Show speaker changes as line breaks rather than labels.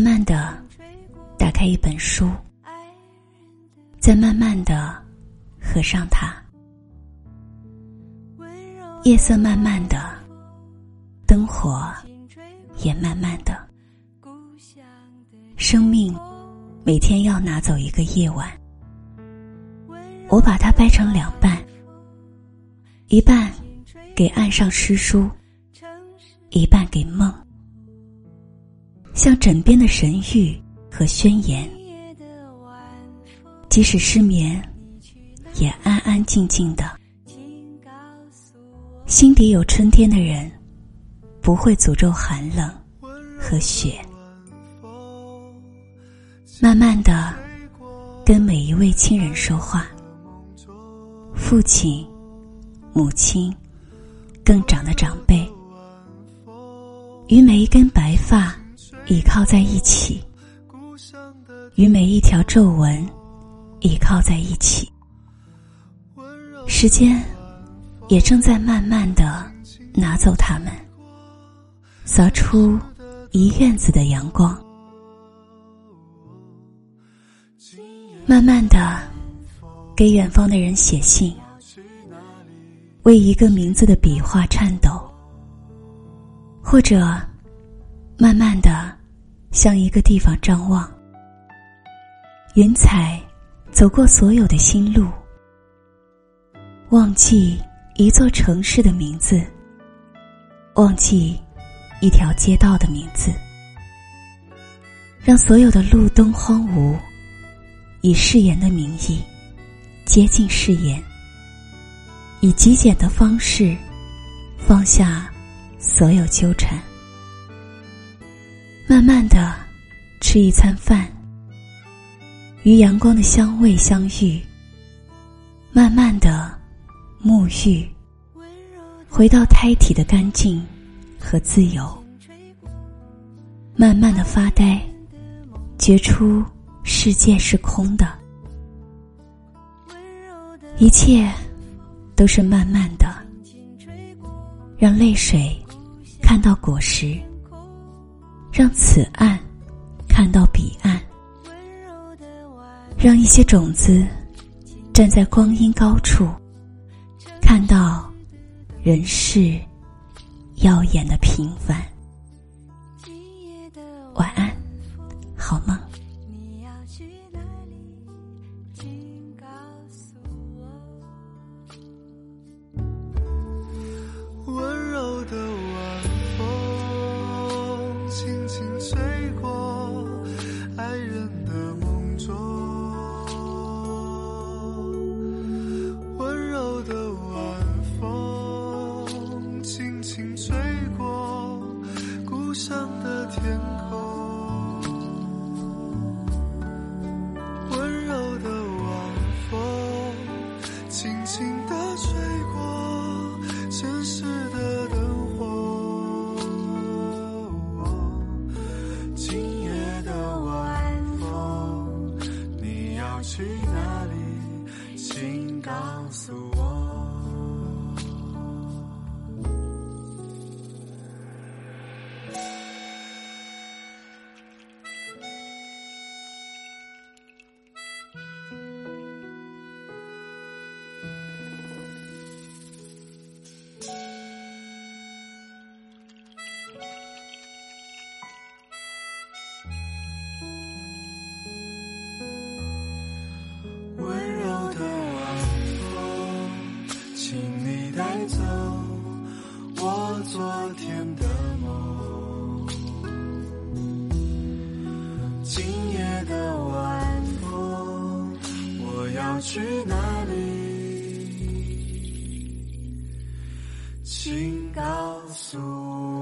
慢慢的，打开一本书，再慢慢的合上它。夜色慢慢的，灯火也慢慢的。生命每天要拿走一个夜晚，我把它掰成两半，一半给岸上诗书，一半给梦。像枕边的神谕和宣言，即使失眠，也安安静静的。心底有春天的人，不会诅咒寒冷和雪。慢慢的，跟每一位亲人说话，父亲、母亲、更长的长辈，与每一根白发。倚靠在一起，与每一条皱纹倚靠在一起。时间也正在慢慢的拿走它们，扫出一院子的阳光。慢慢的，给远方的人写信，为一个名字的笔画颤抖，或者慢慢的。向一个地方张望，云彩走过所有的新路，忘记一座城市的名字，忘记一条街道的名字，让所有的路灯荒芜，以誓言的名义接近誓言，以极简的方式放下所有纠缠。慢慢的吃一餐饭，与阳光的香味相遇。慢慢的沐浴，回到胎体的干净和自由。慢慢的发呆，觉出世界是空的。一切都是慢慢的，让泪水看到果实。让此岸看到彼岸，让一些种子站在光阴高处，看到人世耀眼的平凡。晚安，好吗。
去哪里？请告诉我。我昨天的
梦，今夜的晚风，我要
去哪里？请告诉我。